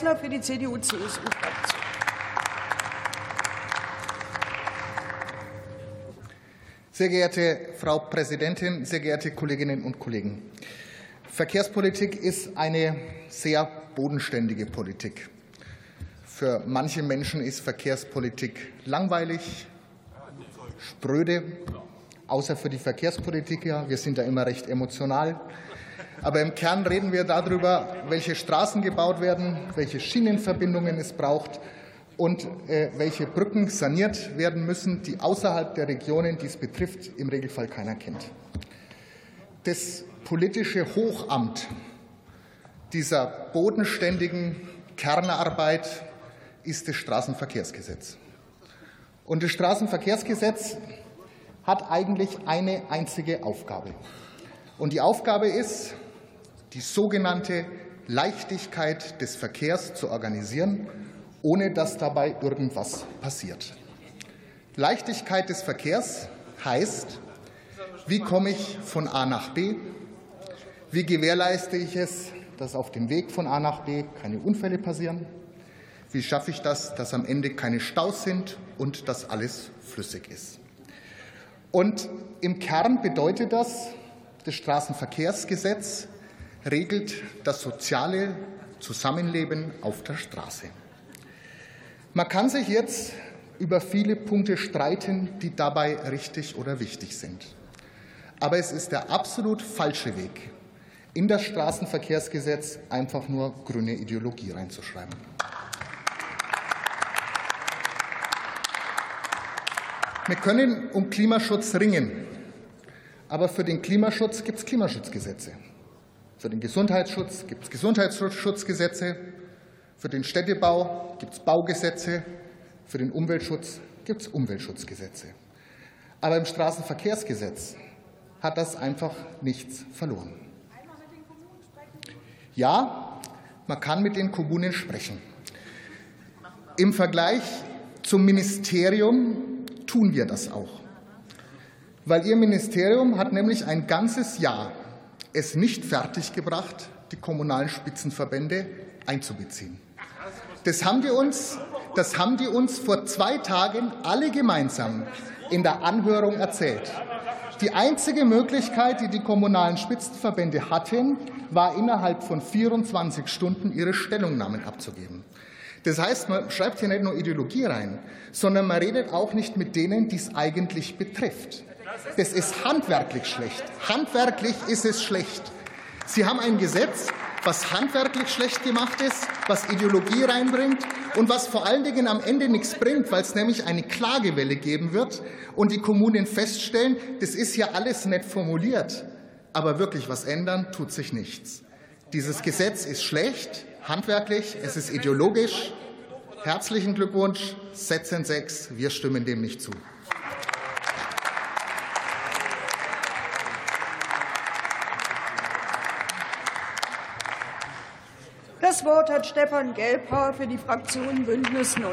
für die CDU-CSU-Fraktion. Sehr geehrte Frau Präsidentin, sehr geehrte Kolleginnen und Kollegen! Verkehrspolitik ist eine sehr bodenständige Politik. Für manche Menschen ist Verkehrspolitik langweilig, spröde, außer für die Verkehrspolitiker. Wir sind da immer recht emotional. Aber im Kern reden wir darüber, welche Straßen gebaut werden, welche Schienenverbindungen es braucht und äh, welche Brücken saniert werden müssen, die außerhalb der Regionen, die es betrifft, im Regelfall keiner kennt. Das politische Hochamt dieser bodenständigen Kernarbeit ist das Straßenverkehrsgesetz. Und das Straßenverkehrsgesetz hat eigentlich eine einzige Aufgabe. Und die Aufgabe ist, die sogenannte Leichtigkeit des Verkehrs zu organisieren, ohne dass dabei irgendwas passiert. Leichtigkeit des Verkehrs heißt, wie komme ich von A nach B? Wie gewährleiste ich es, dass auf dem Weg von A nach B keine Unfälle passieren? Wie schaffe ich das, dass am Ende keine Staus sind und dass alles flüssig ist? Und im Kern bedeutet das, das Straßenverkehrsgesetz regelt das soziale Zusammenleben auf der Straße. Man kann sich jetzt über viele Punkte streiten, die dabei richtig oder wichtig sind. Aber es ist der absolut falsche Weg, in das Straßenverkehrsgesetz einfach nur grüne Ideologie reinzuschreiben. Wir können um Klimaschutz ringen, aber für den Klimaschutz gibt es Klimaschutzgesetze. Für den Gesundheitsschutz gibt es Gesundheitsschutzgesetze. Für den Städtebau gibt es Baugesetze. Für den Umweltschutz gibt es Umweltschutzgesetze. Aber im Straßenverkehrsgesetz hat das einfach nichts verloren. Ja, man kann mit den Kommunen sprechen. Im Vergleich zum Ministerium tun wir das auch. Weil Ihr Ministerium hat nämlich ein ganzes Jahr es nicht fertiggebracht, die kommunalen Spitzenverbände einzubeziehen. Das haben, wir uns, das haben die uns vor zwei Tagen alle gemeinsam in der Anhörung erzählt. Die einzige Möglichkeit, die die kommunalen Spitzenverbände hatten, war innerhalb von 24 Stunden ihre Stellungnahmen abzugeben. Das heißt, man schreibt hier nicht nur Ideologie rein, sondern man redet auch nicht mit denen, die es eigentlich betrifft. Das ist handwerklich schlecht. Handwerklich ist es schlecht. Sie haben ein Gesetz, was handwerklich schlecht gemacht ist, was Ideologie reinbringt und was vor allen Dingen am Ende nichts bringt, weil es nämlich eine Klagewelle geben wird und die Kommunen feststellen, das ist ja alles nett formuliert, aber wirklich was ändern tut sich nichts. Dieses Gesetz ist schlecht, handwerklich, es ist ideologisch. Herzlichen Glückwunsch, Sätzen 6, wir stimmen dem nicht zu. Das Wort hat Stefan Gelbauer für die Fraktion Bündnis 90